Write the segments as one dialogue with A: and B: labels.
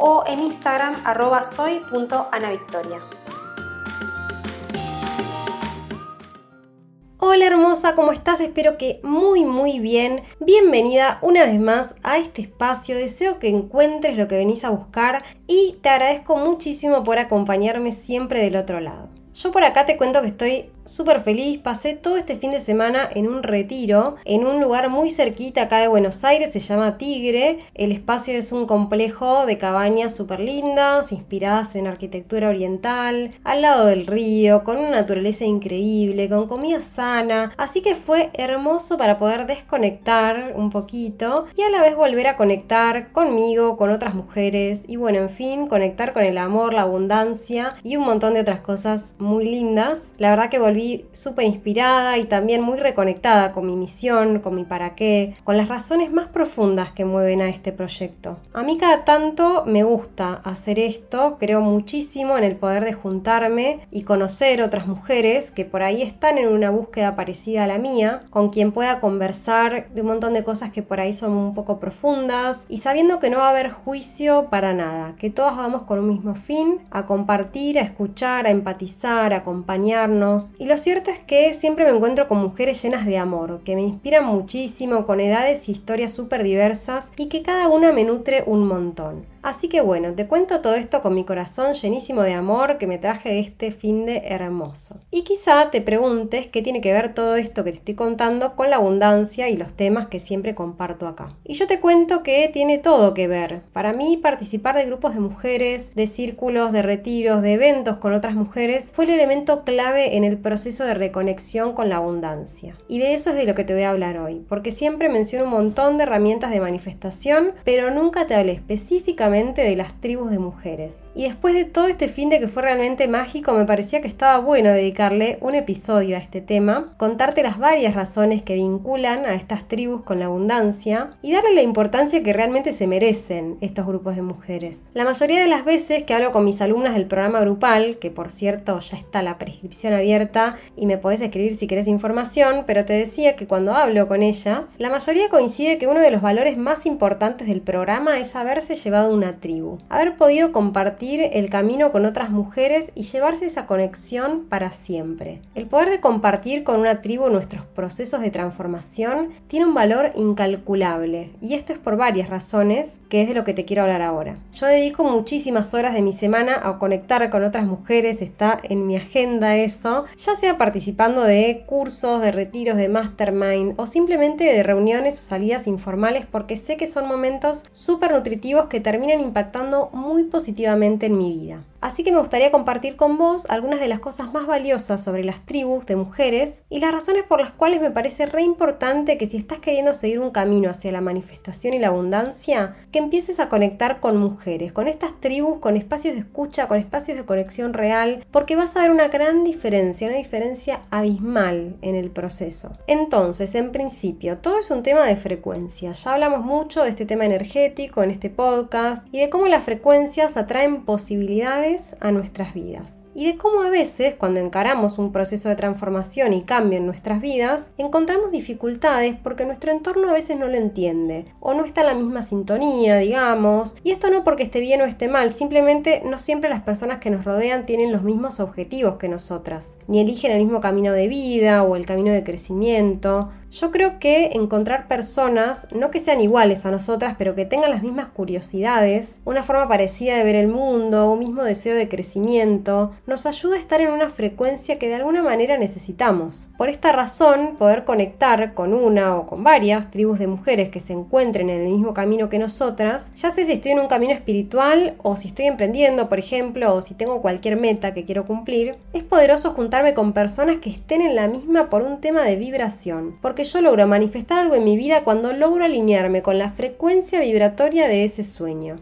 A: o en Instagram arroba soy.anavictoria. Hola hermosa, ¿cómo estás? Espero que muy muy bien. Bienvenida una vez más a este espacio. Deseo que encuentres lo que venís a buscar y te agradezco muchísimo por acompañarme siempre del otro lado. Yo por acá te cuento que estoy súper feliz. Pasé todo este fin de semana en un retiro, en un lugar muy cerquita acá de Buenos Aires, se llama Tigre. El espacio es un complejo de cabañas súper lindas, inspiradas en arquitectura oriental, al lado del río, con una naturaleza increíble, con comida sana. Así que fue hermoso para poder desconectar un poquito y a la vez volver a conectar conmigo, con otras mujeres y bueno, en fin, conectar con el amor, la abundancia y un montón de otras cosas muy lindas. La verdad que volví súper inspirada y también muy reconectada con mi misión, con mi para qué, con las razones más profundas que mueven a este proyecto. A mí cada tanto me gusta hacer esto, creo muchísimo en el poder de juntarme y conocer otras mujeres que por ahí están en una búsqueda parecida a la mía, con quien pueda conversar de un montón de cosas que por ahí son un poco profundas y sabiendo que no va a haber juicio para nada, que todos vamos con un mismo fin, a compartir, a escuchar, a empatizar, a acompañarnos y lo cierto es que siempre me encuentro con mujeres llenas de amor, que me inspiran muchísimo, con edades y historias súper diversas y que cada una me nutre un montón. Así que bueno, te cuento todo esto con mi corazón llenísimo de amor que me traje este fin de hermoso. Y quizá te preguntes qué tiene que ver todo esto que te estoy contando con la abundancia y los temas que siempre comparto acá. Y yo te cuento que tiene todo que ver. Para mí participar de grupos de mujeres, de círculos, de retiros, de eventos con otras mujeres fue el elemento clave en el proceso de reconexión con la abundancia. Y de eso es de lo que te voy a hablar hoy, porque siempre menciono un montón de herramientas de manifestación, pero nunca te hablé específicamente de las tribus de mujeres. Y después de todo este fin de que fue realmente mágico, me parecía que estaba bueno dedicarle un episodio a este tema, contarte las varias razones que vinculan a estas tribus con la abundancia y darle la importancia que realmente se merecen estos grupos de mujeres. La mayoría de las veces que hablo con mis alumnas del programa grupal, que por cierto ya está la prescripción abierta y me podés escribir si querés información, pero te decía que cuando hablo con ellas, la mayoría coincide que uno de los valores más importantes del programa es haberse llevado un una tribu. Haber podido compartir el camino con otras mujeres y llevarse esa conexión para siempre. El poder de compartir con una tribu nuestros procesos de transformación tiene un valor incalculable y esto es por varias razones, que es de lo que te quiero hablar ahora. Yo dedico muchísimas horas de mi semana a conectar con otras mujeres, está en mi agenda eso, ya sea participando de cursos, de retiros, de mastermind o simplemente de reuniones o salidas informales porque sé que son momentos súper nutritivos que terminan impactando muy positivamente en mi vida. Así que me gustaría compartir con vos algunas de las cosas más valiosas sobre las tribus de mujeres y las razones por las cuales me parece re importante que si estás queriendo seguir un camino hacia la manifestación y la abundancia, que empieces a conectar con mujeres, con estas tribus, con espacios de escucha, con espacios de conexión real, porque vas a ver una gran diferencia, una diferencia abismal en el proceso. Entonces, en principio, todo es un tema de frecuencia. Ya hablamos mucho de este tema energético en este podcast y de cómo las frecuencias atraen posibilidades a nuestras vidas y de cómo a veces, cuando encaramos un proceso de transformación y cambio en nuestras vidas, encontramos dificultades porque nuestro entorno a veces no lo entiende o no está en la misma sintonía, digamos. Y esto no porque esté bien o esté mal, simplemente no siempre las personas que nos rodean tienen los mismos objetivos que nosotras, ni eligen el mismo camino de vida o el camino de crecimiento. Yo creo que encontrar personas, no que sean iguales a nosotras, pero que tengan las mismas curiosidades, una forma parecida de ver el mundo, un mismo deseo de crecimiento, nos ayuda a estar en una frecuencia que de alguna manera necesitamos. Por esta razón, poder conectar con una o con varias tribus de mujeres que se encuentren en el mismo camino que nosotras, ya sé si estoy en un camino espiritual o si estoy emprendiendo, por ejemplo, o si tengo cualquier meta que quiero cumplir, es poderoso juntarme con personas que estén en la misma por un tema de vibración, porque yo logro manifestar algo en mi vida cuando logro alinearme con la frecuencia vibratoria de ese sueño.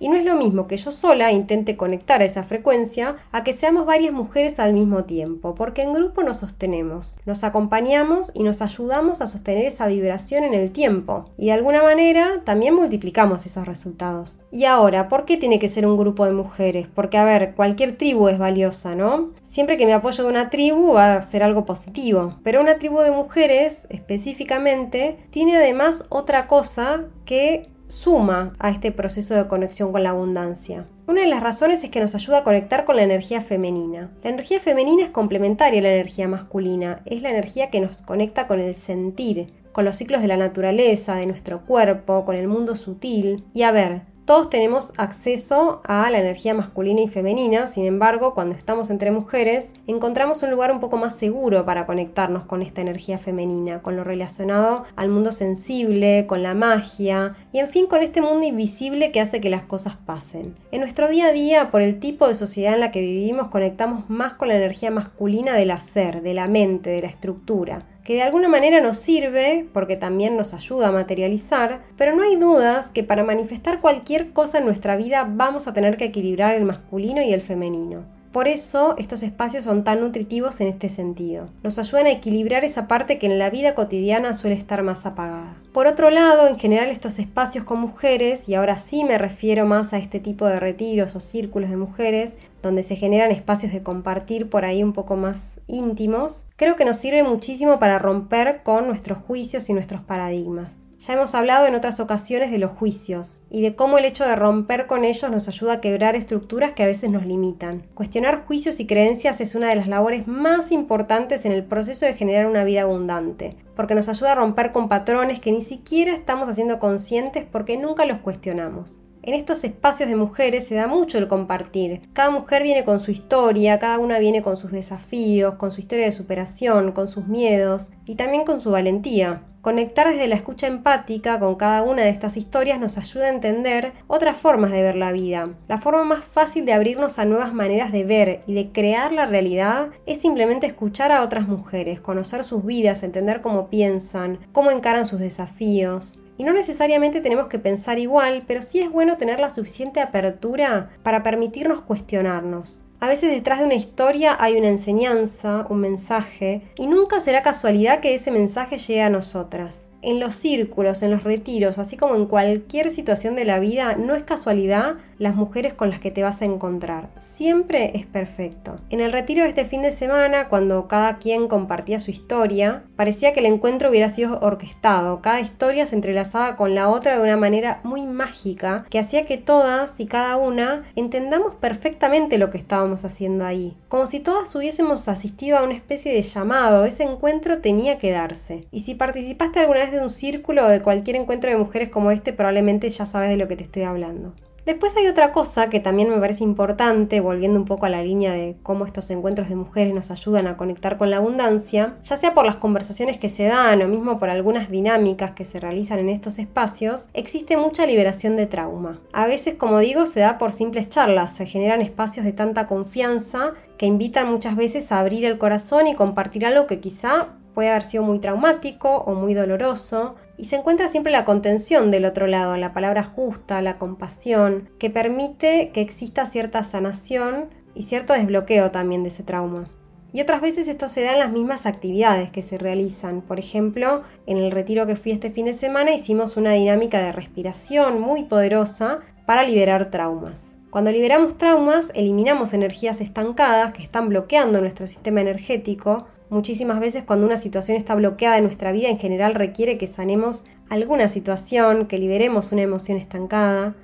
A: Y no es lo mismo que yo sola intente conectar a esa frecuencia a que seamos varias mujeres al mismo tiempo, porque en grupo nos sostenemos, nos acompañamos y nos ayudamos a sostener esa vibración en el tiempo. Y de alguna manera también multiplicamos esos resultados. Y ahora, ¿por qué tiene que ser un grupo de mujeres? Porque, a ver, cualquier tribu es valiosa, ¿no? Siempre que me apoyo de una tribu va a ser algo positivo, pero una tribu de mujeres específicamente tiene además otra cosa que suma a este proceso de conexión con la abundancia. Una de las razones es que nos ayuda a conectar con la energía femenina. La energía femenina es complementaria a la energía masculina, es la energía que nos conecta con el sentir, con los ciclos de la naturaleza, de nuestro cuerpo, con el mundo sutil. Y a ver, todos tenemos acceso a la energía masculina y femenina, sin embargo, cuando estamos entre mujeres, encontramos un lugar un poco más seguro para conectarnos con esta energía femenina, con lo relacionado al mundo sensible, con la magia y en fin con este mundo invisible que hace que las cosas pasen. En nuestro día a día, por el tipo de sociedad en la que vivimos, conectamos más con la energía masculina del hacer, de la mente, de la estructura que de alguna manera nos sirve porque también nos ayuda a materializar, pero no hay dudas que para manifestar cualquier cosa en nuestra vida vamos a tener que equilibrar el masculino y el femenino. Por eso estos espacios son tan nutritivos en este sentido. Nos ayudan a equilibrar esa parte que en la vida cotidiana suele estar más apagada. Por otro lado, en general estos espacios con mujeres, y ahora sí me refiero más a este tipo de retiros o círculos de mujeres, donde se generan espacios de compartir por ahí un poco más íntimos, creo que nos sirve muchísimo para romper con nuestros juicios y nuestros paradigmas. Ya hemos hablado en otras ocasiones de los juicios y de cómo el hecho de romper con ellos nos ayuda a quebrar estructuras que a veces nos limitan. Cuestionar juicios y creencias es una de las labores más importantes en el proceso de generar una vida abundante, porque nos ayuda a romper con patrones que ni siquiera estamos haciendo conscientes porque nunca los cuestionamos. En estos espacios de mujeres se da mucho el compartir. Cada mujer viene con su historia, cada una viene con sus desafíos, con su historia de superación, con sus miedos y también con su valentía. Conectar desde la escucha empática con cada una de estas historias nos ayuda a entender otras formas de ver la vida. La forma más fácil de abrirnos a nuevas maneras de ver y de crear la realidad es simplemente escuchar a otras mujeres, conocer sus vidas, entender cómo piensan, cómo encaran sus desafíos. Y no necesariamente tenemos que pensar igual, pero sí es bueno tener la suficiente apertura para permitirnos cuestionarnos. A veces detrás de una historia hay una enseñanza, un mensaje, y nunca será casualidad que ese mensaje llegue a nosotras en los círculos, en los retiros, así como en cualquier situación de la vida, no es casualidad las mujeres con las que te vas a encontrar. Siempre es perfecto. En el retiro de este fin de semana, cuando cada quien compartía su historia, parecía que el encuentro hubiera sido orquestado. Cada historia se entrelazaba con la otra de una manera muy mágica que hacía que todas y cada una entendamos perfectamente lo que estábamos haciendo ahí. Como si todas hubiésemos asistido a una especie de llamado, ese encuentro tenía que darse. Y si participaste alguna vez de un círculo o de cualquier encuentro de mujeres como este, probablemente ya sabes de lo que te estoy hablando. Después hay otra cosa que también me parece importante, volviendo un poco a la línea de cómo estos encuentros de mujeres nos ayudan a conectar con la abundancia, ya sea por las conversaciones que se dan o mismo por algunas dinámicas que se realizan en estos espacios, existe mucha liberación de trauma. A veces, como digo, se da por simples charlas, se generan espacios de tanta confianza que invitan muchas veces a abrir el corazón y compartir algo que quizá puede haber sido muy traumático o muy doloroso, y se encuentra siempre la contención del otro lado, la palabra justa, la compasión, que permite que exista cierta sanación y cierto desbloqueo también de ese trauma. Y otras veces esto se da en las mismas actividades que se realizan. Por ejemplo, en el retiro que fui este fin de semana hicimos una dinámica de respiración muy poderosa para liberar traumas. Cuando liberamos traumas, eliminamos energías estancadas que están bloqueando nuestro sistema energético, Muchísimas veces cuando una situación está bloqueada en nuestra vida en general requiere que sanemos alguna situación, que liberemos una emoción estancada.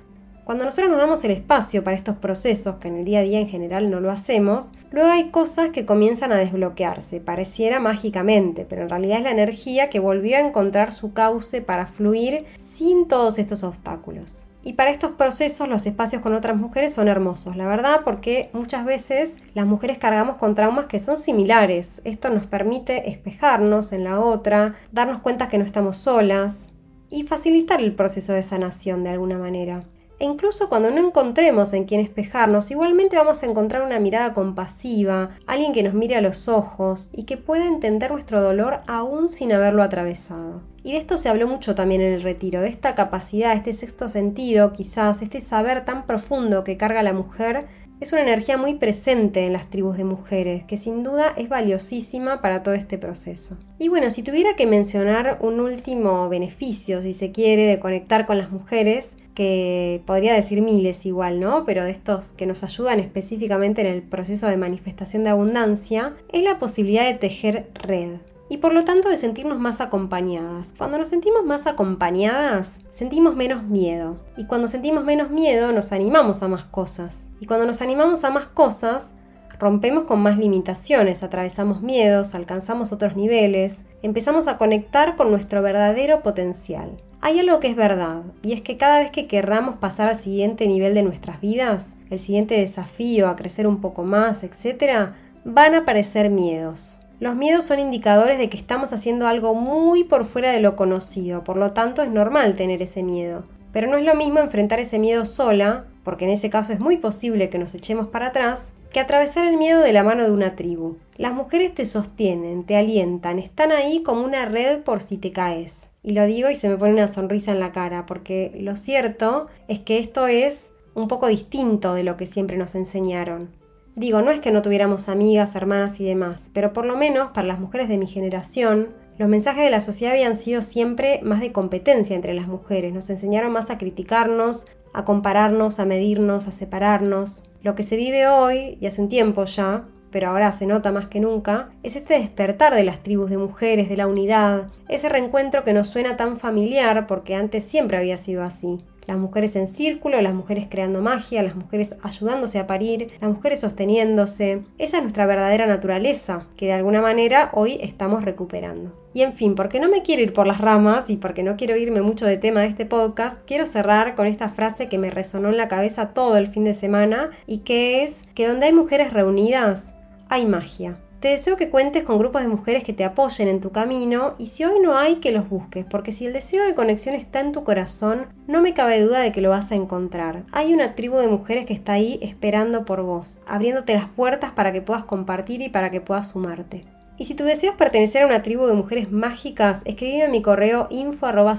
A: Cuando nosotros nos damos el espacio para estos procesos, que en el día a día en general no lo hacemos, luego hay cosas que comienzan a desbloquearse, pareciera mágicamente, pero en realidad es la energía que volvió a encontrar su cauce para fluir sin todos estos obstáculos. Y para estos procesos los espacios con otras mujeres son hermosos, la verdad, porque muchas veces las mujeres cargamos con traumas que son similares. Esto nos permite espejarnos en la otra, darnos cuenta que no estamos solas y facilitar el proceso de sanación de alguna manera. E incluso cuando no encontremos en quién espejarnos, igualmente vamos a encontrar una mirada compasiva, alguien que nos mire a los ojos y que pueda entender nuestro dolor aún sin haberlo atravesado. Y de esto se habló mucho también en el retiro, de esta capacidad, este sexto sentido, quizás, este saber tan profundo que carga la mujer es una energía muy presente en las tribus de mujeres, que sin duda es valiosísima para todo este proceso. Y bueno, si tuviera que mencionar un último beneficio, si se quiere, de conectar con las mujeres, que podría decir miles igual, ¿no? Pero de estos que nos ayudan específicamente en el proceso de manifestación de abundancia, es la posibilidad de tejer red y por lo tanto de sentirnos más acompañadas. Cuando nos sentimos más acompañadas, sentimos menos miedo. Y cuando sentimos menos miedo, nos animamos a más cosas. Y cuando nos animamos a más cosas, rompemos con más limitaciones, atravesamos miedos, alcanzamos otros niveles, empezamos a conectar con nuestro verdadero potencial. Hay algo que es verdad, y es que cada vez que querramos pasar al siguiente nivel de nuestras vidas, el siguiente desafío, a crecer un poco más, etc., van a aparecer miedos. Los miedos son indicadores de que estamos haciendo algo muy por fuera de lo conocido, por lo tanto es normal tener ese miedo. Pero no es lo mismo enfrentar ese miedo sola, porque en ese caso es muy posible que nos echemos para atrás, que atravesar el miedo de la mano de una tribu. Las mujeres te sostienen, te alientan, están ahí como una red por si te caes. Y lo digo y se me pone una sonrisa en la cara, porque lo cierto es que esto es un poco distinto de lo que siempre nos enseñaron. Digo, no es que no tuviéramos amigas, hermanas y demás, pero por lo menos para las mujeres de mi generación, los mensajes de la sociedad habían sido siempre más de competencia entre las mujeres, nos enseñaron más a criticarnos, a compararnos, a medirnos, a separarnos. Lo que se vive hoy, y hace un tiempo ya, pero ahora se nota más que nunca, es este despertar de las tribus de mujeres, de la unidad, ese reencuentro que nos suena tan familiar porque antes siempre había sido así las mujeres en círculo, las mujeres creando magia, las mujeres ayudándose a parir, las mujeres sosteniéndose. Esa es nuestra verdadera naturaleza, que de alguna manera hoy estamos recuperando. Y en fin, porque no me quiero ir por las ramas y porque no quiero irme mucho de tema de este podcast, quiero cerrar con esta frase que me resonó en la cabeza todo el fin de semana y que es que donde hay mujeres reunidas, hay magia. Te deseo que cuentes con grupos de mujeres que te apoyen en tu camino y si hoy no hay, que los busques, porque si el deseo de conexión está en tu corazón, no me cabe duda de que lo vas a encontrar. Hay una tribu de mujeres que está ahí esperando por vos, abriéndote las puertas para que puedas compartir y para que puedas sumarte. Y si tu deseo es pertenecer a una tribu de mujeres mágicas, escríbeme a mi correo info arroba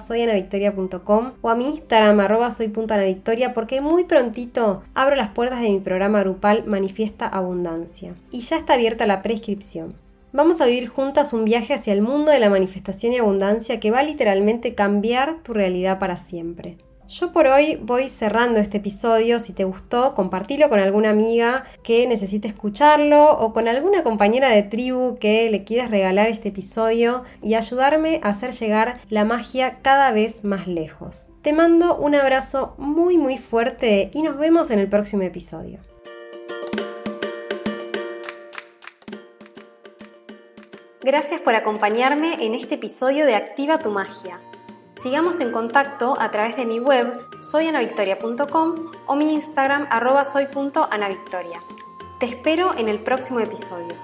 A: o a mi Instagram arroba soy.anavictoria porque muy prontito abro las puertas de mi programa grupal Manifiesta Abundancia. Y ya está abierta la prescripción. Vamos a vivir juntas un viaje hacia el mundo de la manifestación y abundancia que va a literalmente cambiar tu realidad para siempre. Yo por hoy voy cerrando este episodio. Si te gustó, compartilo con alguna amiga que necesite escucharlo o con alguna compañera de tribu que le quieras regalar este episodio y ayudarme a hacer llegar la magia cada vez más lejos. Te mando un abrazo muy muy fuerte y nos vemos en el próximo episodio. Gracias por acompañarme en este episodio de Activa tu Magia. Sigamos en contacto a través de mi web soyanavictoria.com o mi Instagram arroba soy.anavictoria. Te espero en el próximo episodio.